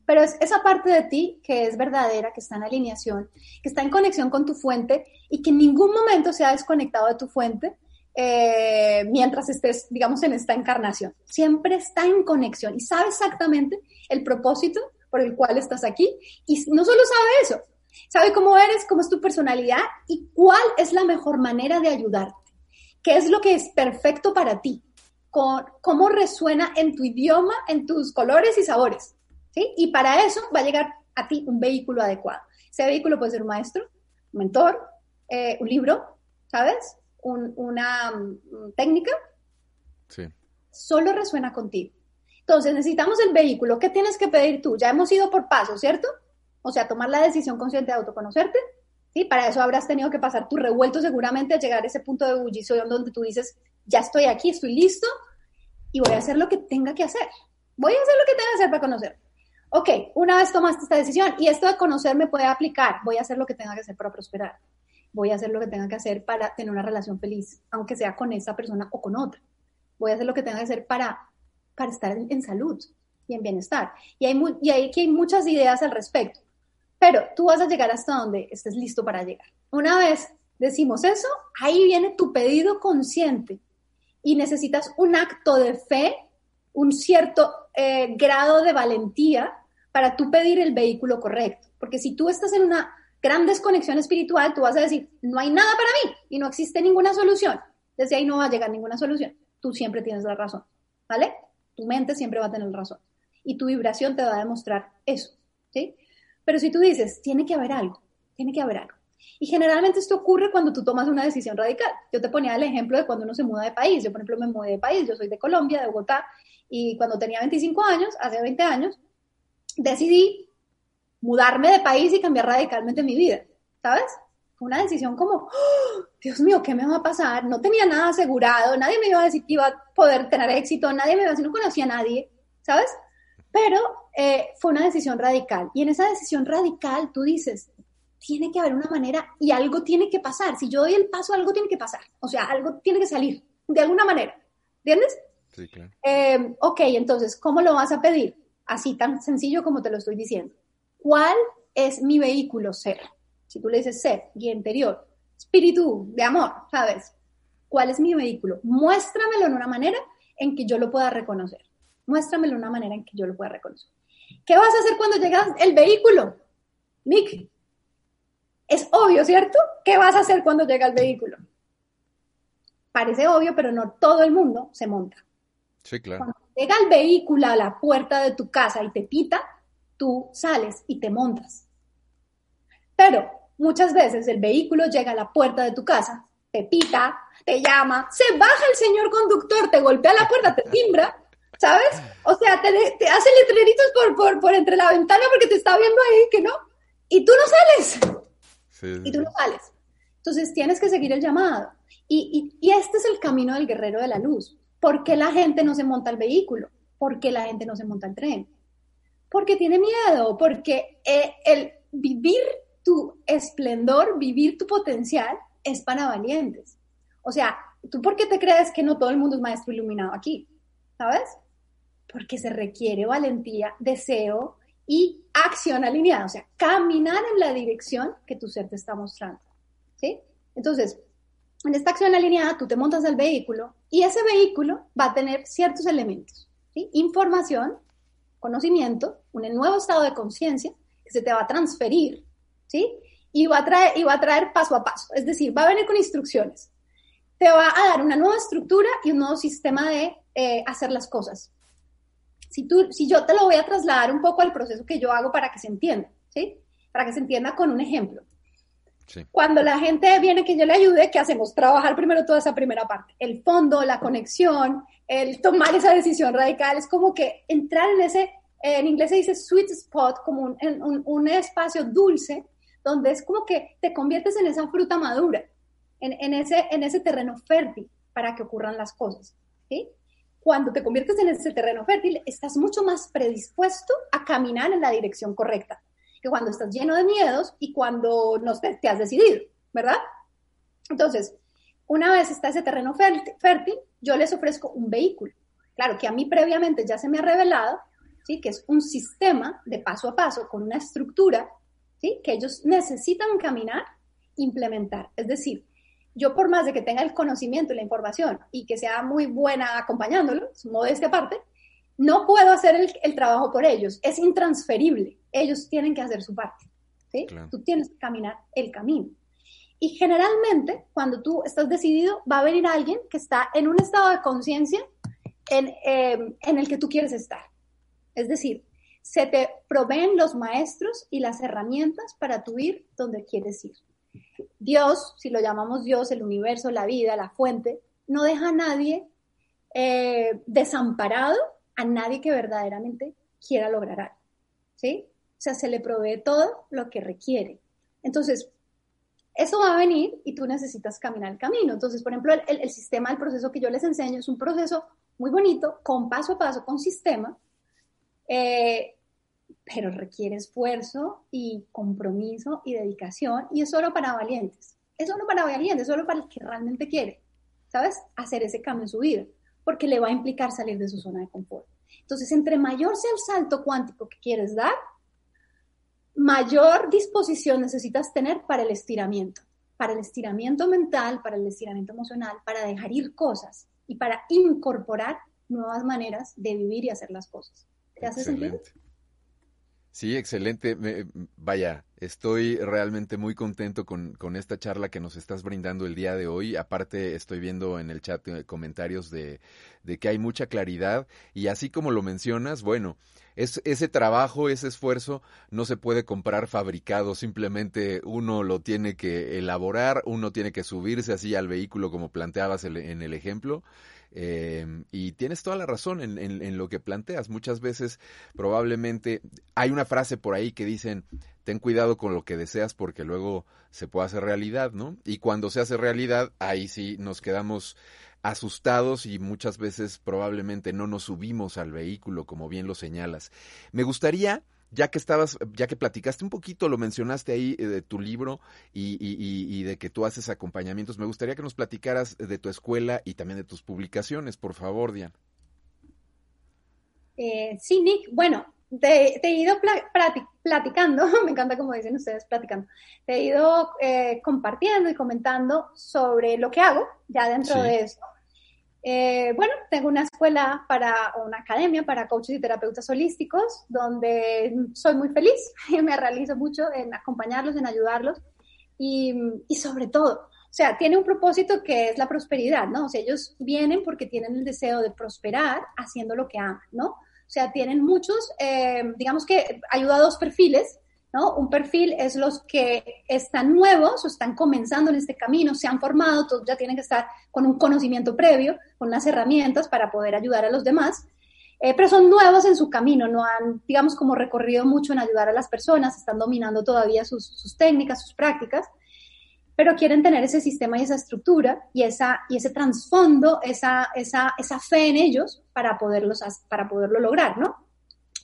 pero es esa parte de ti que es verdadera, que está en alineación, que está en conexión con tu fuente y que en ningún momento se ha desconectado de tu fuente eh, mientras estés, digamos, en esta encarnación. Siempre está en conexión y sabe exactamente el propósito por el cual estás aquí. Y no solo sabe eso, sabe cómo eres, cómo es tu personalidad y cuál es la mejor manera de ayudarte. ¿Qué es lo que es perfecto para ti? cómo resuena en tu idioma, en tus colores y sabores. Y para eso va a llegar a ti un vehículo adecuado. Ese vehículo puede ser un maestro, un mentor, eh, un libro, ¿sabes? una mm, técnica. Sí. Solo resuena contigo. Entonces necesitamos el vehículo. ¿Qué tienes que pedir tú? Ya hemos ido por pasos, ¿cierto? O sea, tomar la decisión consciente de autoconocerte. ¿sí? Para eso habrás tenido que pasar tu revuelto seguramente a llegar a ese punto de ebullición donde tú dices, ya estoy aquí, estoy listo y voy a hacer lo que tenga que hacer. Voy a hacer lo que tenga que hacer para conocer ok, una vez tomaste esta decisión y esto de conocerme puede aplicar, voy a hacer lo que tenga que hacer para prosperar, voy a hacer lo que tenga que hacer para tener una relación feliz, aunque sea con esa persona o con otra, voy a hacer lo que tenga que hacer para, para estar en, salud y en bienestar. Y hay, y hay, hay muchas ideas al respecto, pero tú vas a llegar hasta donde estés listo para llegar. Una vez decimos eso, ahí viene tu pedido consciente y necesitas un acto de fe, un cierto eh, grado de valentía para tú pedir el vehículo correcto. Porque si tú estás en una gran desconexión espiritual, tú vas a decir, no hay nada para mí y no existe ninguna solución. Desde ahí no va a llegar ninguna solución. Tú siempre tienes la razón, ¿vale? Tu mente siempre va a tener razón. Y tu vibración te va a demostrar eso, ¿sí? Pero si tú dices, tiene que haber algo, tiene que haber algo. Y generalmente esto ocurre cuando tú tomas una decisión radical. Yo te ponía el ejemplo de cuando uno se muda de país. Yo, por ejemplo, me mudé de país. Yo soy de Colombia, de Bogotá, y cuando tenía 25 años, hace 20 años, decidí mudarme de país y cambiar radicalmente mi vida, ¿sabes? Una decisión como, ¡Oh! Dios mío, ¿qué me va a pasar? No tenía nada asegurado, nadie me iba a decir que iba a poder tener éxito, nadie me iba a decir, no conocía a nadie, ¿sabes? Pero eh, fue una decisión radical. Y en esa decisión radical tú dices, tiene que haber una manera y algo tiene que pasar. Si yo doy el paso, algo tiene que pasar. O sea, algo tiene que salir, de alguna manera. ¿Entiendes? Em, ok, entonces, ¿cómo lo vas a pedir? Así tan sencillo como te lo estoy diciendo. ¿Cuál es mi vehículo ser? Si tú le dices ser, guía interior, espíritu de amor, ¿sabes? ¿Cuál es mi vehículo? Muéstramelo en una manera en que yo lo pueda reconocer. Muéstramelo en una manera en que yo lo pueda reconocer. ¿Qué vas a hacer cuando llega el vehículo? Nick, es obvio, ¿cierto? ¿Qué vas a hacer cuando llega el vehículo? Parece obvio, pero no todo el mundo se monta. Sí, claro. Cuando llega el vehículo a la puerta de tu casa y te pita, tú sales y te montas. Pero muchas veces el vehículo llega a la puerta de tu casa, te pita, te llama, se baja el señor conductor, te golpea la puerta, te timbra, ¿sabes? O sea, te, hace letreritos por, por, por, entre la ventana porque te está viendo ahí que no, y tú no sales. y tú no sales. Entonces tienes que seguir el llamado. Y, y, y este es el camino del guerrero de la luz. ¿Por qué la gente no se monta el vehículo? ¿Por qué la gente no se monta el tren? Porque tiene miedo, porque eh, el vivir tu esplendor, vivir tu potencial es para valientes. O sea, ¿tú por qué te crees que no todo el mundo es maestro iluminado aquí? ¿Sabes? Porque se requiere valentía, deseo y acción alineada, o sea, caminar en la dirección que tu ser te está mostrando. ¿Sí? Entonces, en esta acción alineada, tú te montas al vehículo y ese vehículo va a tener ciertos elementos, información, conocimiento, un nuevo estado de conciencia que se te va a transferir, ¿sí? Y va, a traer, y va a traer paso a paso, es decir, va a venir con instrucciones. Te va a dar una nueva estructura y un nuevo sistema de eh, hacer las cosas. Si, tú, si yo te lo voy a trasladar un poco al proceso que yo hago para que se entienda, ¿sí? Para que se entienda con un ejemplo. Cuando la gente viene que yo le ayude, ¿qué hacemos? Trabajar primero toda esa primera parte. El fondo, la conexión, el tomar esa decisión radical, es como que entrar en ese en inglés se dice sweet spot, como un, un, espacio dulce, donde es como que te conviertes en esa fruta madura, en, en, ese, en ese terreno fértil para que ocurran las cosas. ¿sí? Cuando te conviertes en ese terreno fértil, estás mucho más predispuesto a caminar en la dirección correcta que cuando estás lleno de miedos y cuando no te, has decidido, ¿verdad? Entonces, una vez está ese terreno fértil, yo les ofrezco un vehículo. Claro, que a mí previamente ya se me ha revelado, ¿sí? Que es un sistema de paso a paso con una estructura, ¿sí? Que ellos necesitan caminar, implementar. Es decir, yo por más de que tenga el conocimiento y la información y que sea muy buena acompañándolo, su modestia aparte, no puedo hacer el, trabajo por ellos. Es intransferible. Ellos tienen que hacer su parte. ¿sí? Tú tienes que caminar el camino. Y generalmente, cuando tú estás decidido, va a venir alguien que está en un estado de conciencia en, em, en el que tú quieres estar. Es decir, se te proveen los maestros y las herramientas para tú ir donde quieres ir. Dios, si lo llamamos Dios, el universo, la vida, la fuente, no deja a nadie eh, desamparado, a nadie que verdaderamente quiera lograr algo. ¿Sí? O sea, se le provee todo lo que requiere. Entonces, eso va a venir y tú necesitas caminar el camino. Entonces, por ejemplo, el, sistema, el proceso que yo les enseño es un proceso muy bonito, con paso a paso, con sistema, eh, pero requiere esfuerzo y compromiso y dedicación y es solo para valientes. Es solo para valientes, es solo para el que realmente quiere, ¿sabes? Hacer ese cambio en su vida, porque le va a implicar salir de su zona de confort. Entonces, entre mayor sea el salto cuántico que quieres dar, mayor disposición necesitas tener para el estiramiento, para el estiramiento mental, para el estiramiento emocional, para dejar ir cosas y para incorporar nuevas maneras de vivir y hacer las cosas. ¿Te hace sentido? Sí, excelente. vaya, estoy realmente muy contento con, con, esta charla que nos estás brindando el día de hoy. Aparte, estoy viendo en el chat eh, comentarios de, de que hay mucha claridad y así como lo mencionas, bueno, es, ese trabajo, ese esfuerzo no se puede comprar fabricado, simplemente uno lo tiene que elaborar, uno tiene que subirse así al vehículo como planteabas en el ejemplo Em, y tienes toda la razón en, en, lo que planteas. Muchas veces probablemente hay una frase por ahí que dicen, ten cuidado con lo que deseas porque luego se puede hacer realidad, ¿no? Y cuando se hace realidad, ahí sí nos quedamos asustados y muchas veces probablemente no nos subimos al vehículo, como bien lo señalas. Me gustaría ya que estabas, ya que platicaste un poquito, lo mencionaste ahí eh, de tu libro y, de que tú haces acompañamientos, me gustaría que nos platicaras de tu escuela y también de tus publicaciones, por favor, Diana. Eh, sí, Nick, bueno, te, he ido platicando, me encanta como dicen ustedes, platicando, te he ido eh, compartiendo y comentando sobre lo que hago ya dentro de eso. Eh, bueno, tengo una escuela para, una academia para coaches y terapeutas holísticos, donde soy muy feliz, y me realizo mucho en acompañarlos, en ayudarlos, y, y, sobre todo, o sea, tiene un propósito que es la prosperidad, ¿no? O sea, ellos vienen porque tienen el deseo de prosperar haciendo lo que aman, ¿no? O sea, tienen muchos, eh, digamos que ayuda a dos perfiles, un perfil es los que están nuevos o están comenzando en este camino, se han formado, todos ya tienen que estar con un conocimiento previo, con unas herramientas para poder ayudar a los demás, eh, pero son nuevos en su camino, no han, digamos, como recorrido mucho en ayudar a las personas, están dominando todavía sus, técnicas, sus prácticas, pero quieren tener ese sistema y esa estructura y, esa, y ese trasfondo, esa, esa, esa fe en ellos para, poderlos, para poderlo lograr, ¿no?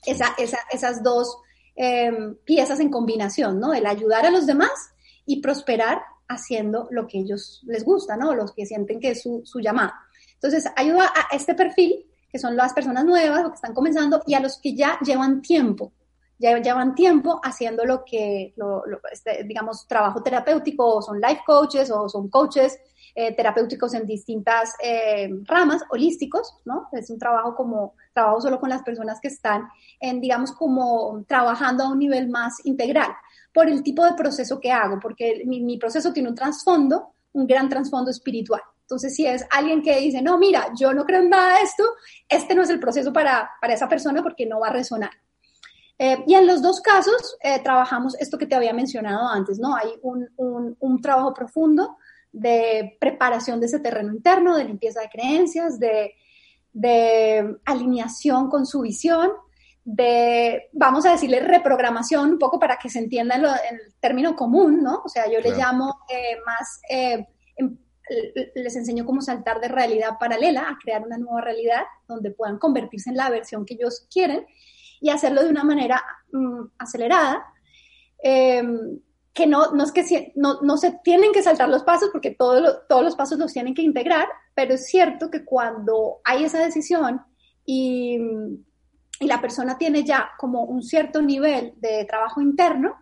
Esa, esas dos Em, piezas en combinación, ¿no? El ayudar a los demás y prosperar haciendo lo que ellos les gusta, ¿no? Los que sienten que es su, su llamada. Entonces, ayuda a este perfil, que son las personas nuevas o que están comenzando, y a los que ya llevan tiempo, ya llevan tiempo haciendo lo que, lo, este, digamos, trabajo terapéutico, o son life coaches, o son coaches eh, terapéuticos en distintas eh, ramas, holísticos, ¿no? Es un trabajo como, trabajo solo con las personas que están en, digamos, como trabajando a un nivel más integral, por el tipo de proceso que hago, porque mi, mi proceso tiene un trasfondo, un gran trasfondo espiritual. Entonces, si es alguien que dice, no, mira, yo no creo en nada de esto, este no es el proceso para, para esa persona porque no va a resonar. Eh, y en los dos casos trabajamos esto que te había mencionado antes, ¿no? Hay un, un, un trabajo profundo de preparación de ese terreno interno, de limpieza de creencias, de, alineación con su visión, de, vamos a decirle, reprogramación, un poco para que se entienda en, el término común, ¿no? O sea, yo le llamo eh, más, eh, em, les enseño cómo saltar de realidad paralela a crear una nueva realidad donde puedan convertirse en la versión que ellos quieren y hacerlo de una manera mm, acelerada. Em, que no, no es que no, no, se tienen que saltar los pasos porque todos todos los pasos los tienen que integrar, pero es cierto que cuando hay esa decisión y, y la persona tiene ya como un cierto nivel de trabajo interno,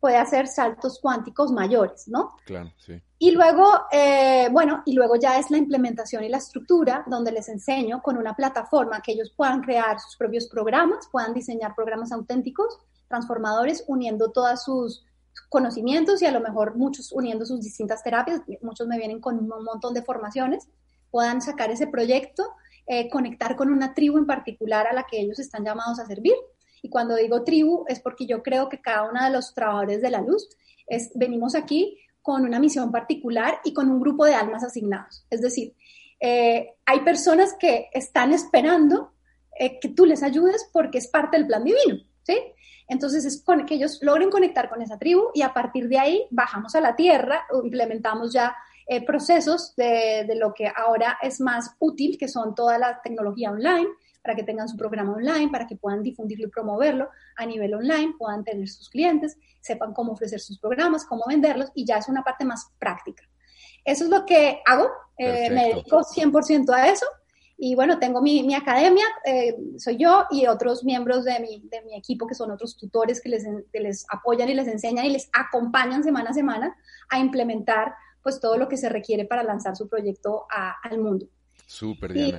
puede hacer saltos cuánticos mayores, ¿no? Claro, sí. Y luego, eh, bueno, y luego ya es la implementación y la estructura donde les enseño con una plataforma que ellos puedan crear sus propios programas, puedan diseñar programas auténticos, transformadores, uniendo todas sus conocimientos y a lo mejor muchos uniendo sus distintas terapias, muchos me vienen con un montón de formaciones, puedan sacar ese proyecto, eh, conectar con una tribu en particular a la que ellos están llamados a servir. Y cuando digo tribu es porque yo creo que cada uno de los trabajadores de la luz es, venimos aquí con una misión particular y con un grupo de almas asignados. Es decir, eh, hay personas que están esperando eh, que tú les ayudes porque es parte del plan divino, ¿sí? Entonces es con, que ellos logren conectar con esa tribu y a partir de ahí bajamos a la tierra, implementamos ya eh, procesos de, de, lo que ahora es más útil, que son toda la tecnología online, para que tengan su programa online, para que puedan difundirlo y promoverlo a nivel online, puedan tener sus clientes, sepan cómo ofrecer sus programas, cómo venderlos y ya es una parte más práctica. Eso es lo que hago, eh, me dedico 100% a eso y bueno, tengo mi, mi academia, eh, soy yo y otros miembros de mi, de mi, equipo que son otros tutores que les, que les apoyan y les enseñan y les acompañan semana a semana a implementar pues todo lo que se requiere para lanzar su proyecto al mundo. Súper, Diana.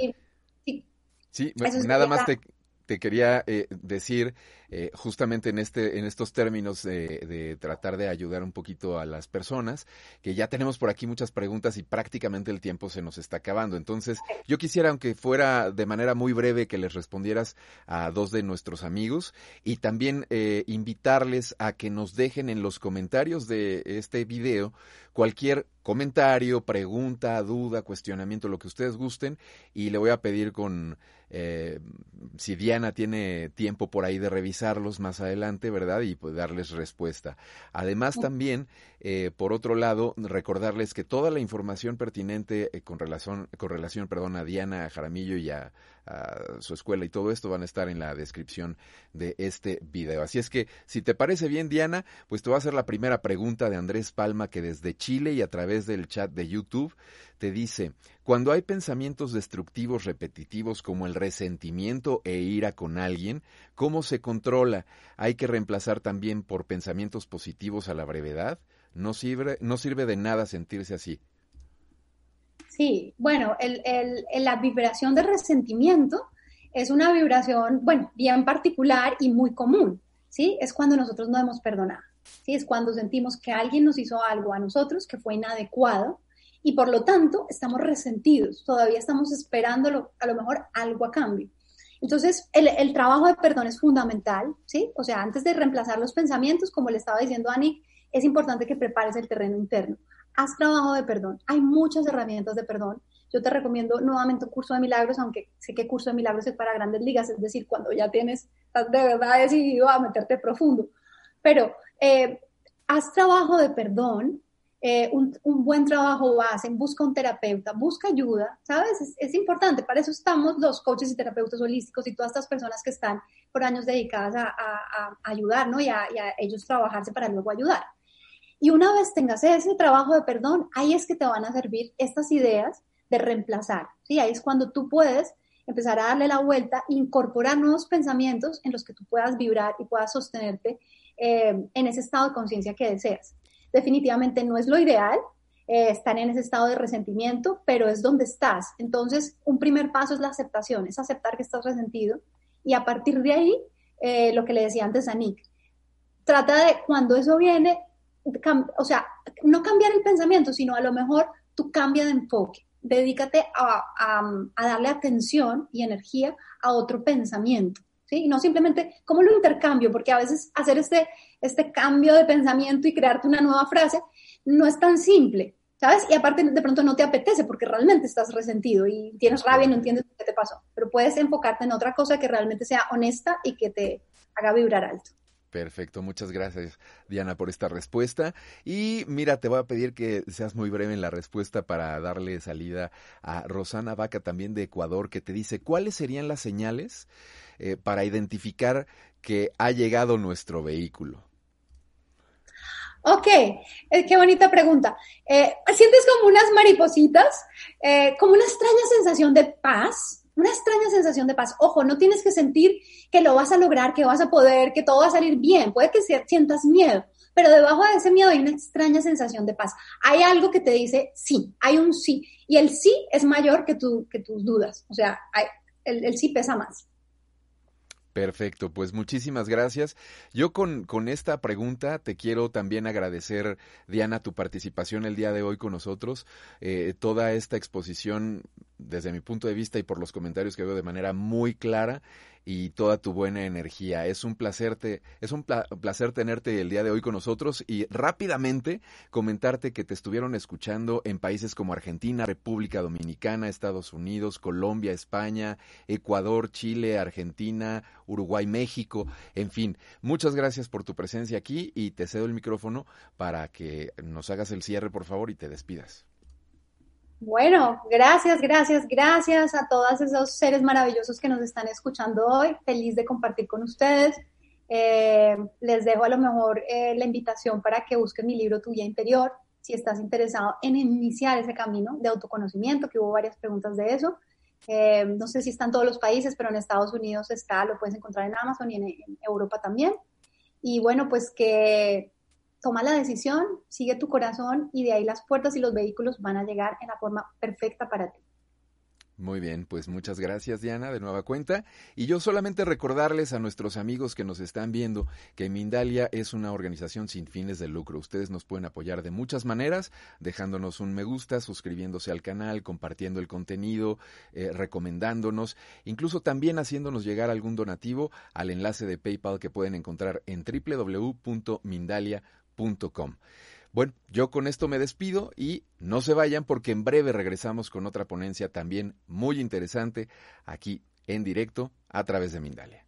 sí, nada más te, te quería eh, decir eh, justamente en este en estos términos de, tratar de ayudar un poquito a las personas que ya tenemos por aquí muchas preguntas y prácticamente el tiempo se nos está acabando. Entonces yo quisiera aunque fuera de manera muy breve que les respondieras a dos de nuestros amigos y también eh, invitarles a que nos dejen en los comentarios de este video cualquier comentario, pregunta, duda, cuestionamiento, lo que ustedes gusten. Y le voy a pedir con eh, si Diana tiene tiempo por ahí de más adelante, ¿verdad? Y pues darles respuesta. Además también, eh, por otro lado, recordarles que toda la información pertinente eh, con relación, con relación, perdón, a Diana Jaramillo y a, su escuela y todo esto van a estar en la descripción de este video. Así es que, si te parece bien, Diana, pues te voy a hacer la primera pregunta de Andrés Palma que desde Chile y a través del chat de YouTube te dice, cuando hay pensamientos destructivos repetitivos como el resentimiento e ira con alguien, ¿cómo se controla? ¿Hay que reemplazar también por pensamientos positivos a la brevedad? No sirve, no sirve de nada sentirse así. Sí, bueno, el, la vibración de resentimiento es una vibración, bueno, bien particular y muy común, ¿sí? Es cuando nosotros no hemos perdonado, ¿sí? Es cuando sentimos que alguien nos hizo algo a nosotros que fue inadecuado y por lo tanto estamos resentidos, todavía estamos esperando a lo mejor algo a cambio. Entonces, el, trabajo de perdón es fundamental, ¿sí? O sea, antes de reemplazar los pensamientos, como le estaba diciendo Ani, es importante que prepares el terreno interno. Haz trabajo de perdón. Hay muchas herramientas de perdón. Yo te recomiendo nuevamente un curso de milagros, aunque sé que curso de milagros es para grandes ligas, es decir, cuando ya tienes, estás de verdad decidido a meterte profundo. Pero eh, haz trabajo de perdón eh, un, buen trabajo hacen, busca un terapeuta, busca ayuda, ¿sabes? Es, importante, para eso estamos los coaches y terapeutas holísticos y todas estas personas que están por años dedicadas a, ayudar, ¿no? Y a, ellos trabajarse para luego ayudar. Y una vez tengas ese trabajo de perdón, ahí es que te van a servir estas ideas de reemplazar, ¿sí? Ahí es cuando tú puedes empezar a darle la vuelta, incorporar nuevos pensamientos en los que tú puedas vibrar y puedas sostenerte eh, en ese estado de conciencia que deseas definitivamente no es lo ideal, eh, estar en ese estado de resentimiento, pero es donde estás. Entonces, un primer paso es la aceptación, es aceptar que estás resentido y a partir de ahí, eh, lo que le decía antes a Nick, trata de cuando eso viene, o sea, no cambiar el pensamiento, sino a lo mejor tú cambia de enfoque, dedícate a, a darle atención y energía a otro pensamiento. ¿sí? No simplemente, ¿cómo lo intercambio? Porque a veces hacer este, este cambio de pensamiento y crearte una nueva frase no es tan simple. ¿sabes? Y aparte de pronto no te apetece porque realmente estás resentido y tienes rabia y no entiendes qué te pasó, pero puedes enfocarte en otra cosa que realmente sea honesta y que te haga vibrar alto. Perfecto, muchas gracias Diana por esta respuesta. Y mira, te voy a pedir que seas muy breve en la respuesta para darle salida a Rosana Vaca también de Ecuador, que te dice, ¿cuáles serían las señales eh, para identificar que ha llegado nuestro vehículo? Ok, eh, qué bonita pregunta. Eh, ¿Sientes como unas maripositas, como una extraña sensación de paz? Una extraña sensación de paz. Ojo, no tienes que sentir que lo vas a lograr, que vas a poder, que todo va a salir bien. Puede que sientas miedo, pero debajo de ese miedo hay una extraña sensación de paz. Hay algo que te dice sí, hay un sí. Y el sí es mayor que, tu, que tus dudas. O sea, el sí pesa más. Perfecto, pues muchísimas gracias. Yo con, con, esta pregunta te quiero también agradecer, Diana, tu participación el día de hoy con nosotros. Eh, toda esta exposición, desde mi punto de vista y por los comentarios que veo de manera muy clara, y toda tu buena energía. Es un placer, te, es un placer tenerte el día de hoy con nosotros y rápidamente comentarte que te estuvieron escuchando en países como Argentina, República Dominicana, Estados Unidos, Colombia, España, Ecuador, Chile, Argentina, Uruguay, México, en fin. Muchas gracias por tu presencia aquí y te cedo el micrófono para que nos hagas el cierre, por favor, y te despidas. Bueno, gracias, gracias, gracias a todos esos seres maravillosos que nos están escuchando hoy. Feliz de compartir con ustedes. Eh, les dejo a lo mejor eh, la invitación para que busquen mi libro Tu Interior, si estás interesado en iniciar ese camino de autoconocimiento, que hubo varias preguntas de eso. Eh, no sé si está en todos los países, pero en Estados Unidos está, lo puedes encontrar en Amazon y en Europa también. Y bueno, pues que toma la decisión, sigue tu corazón y de ahí las puertas y los vehículos van a llegar en la forma perfecta para ti. Muy bien, pues muchas gracias Diana de nueva cuenta. Y yo solamente recordarles a nuestros amigos que nos están viendo que Mindalia es una organización sin fines de lucro. Ustedes nos pueden apoyar de muchas maneras, dejándonos un me gusta, suscribiéndose al canal, compartiendo el contenido, eh, recomendándonos, incluso también haciéndonos llegar algún donativo al enlace de PayPal que pueden encontrar en www.mindalia.com bueno, yo con esto me despido y no se vayan porque en breve regresamos con otra ponencia también muy interesante aquí en directo a través de Mindalia.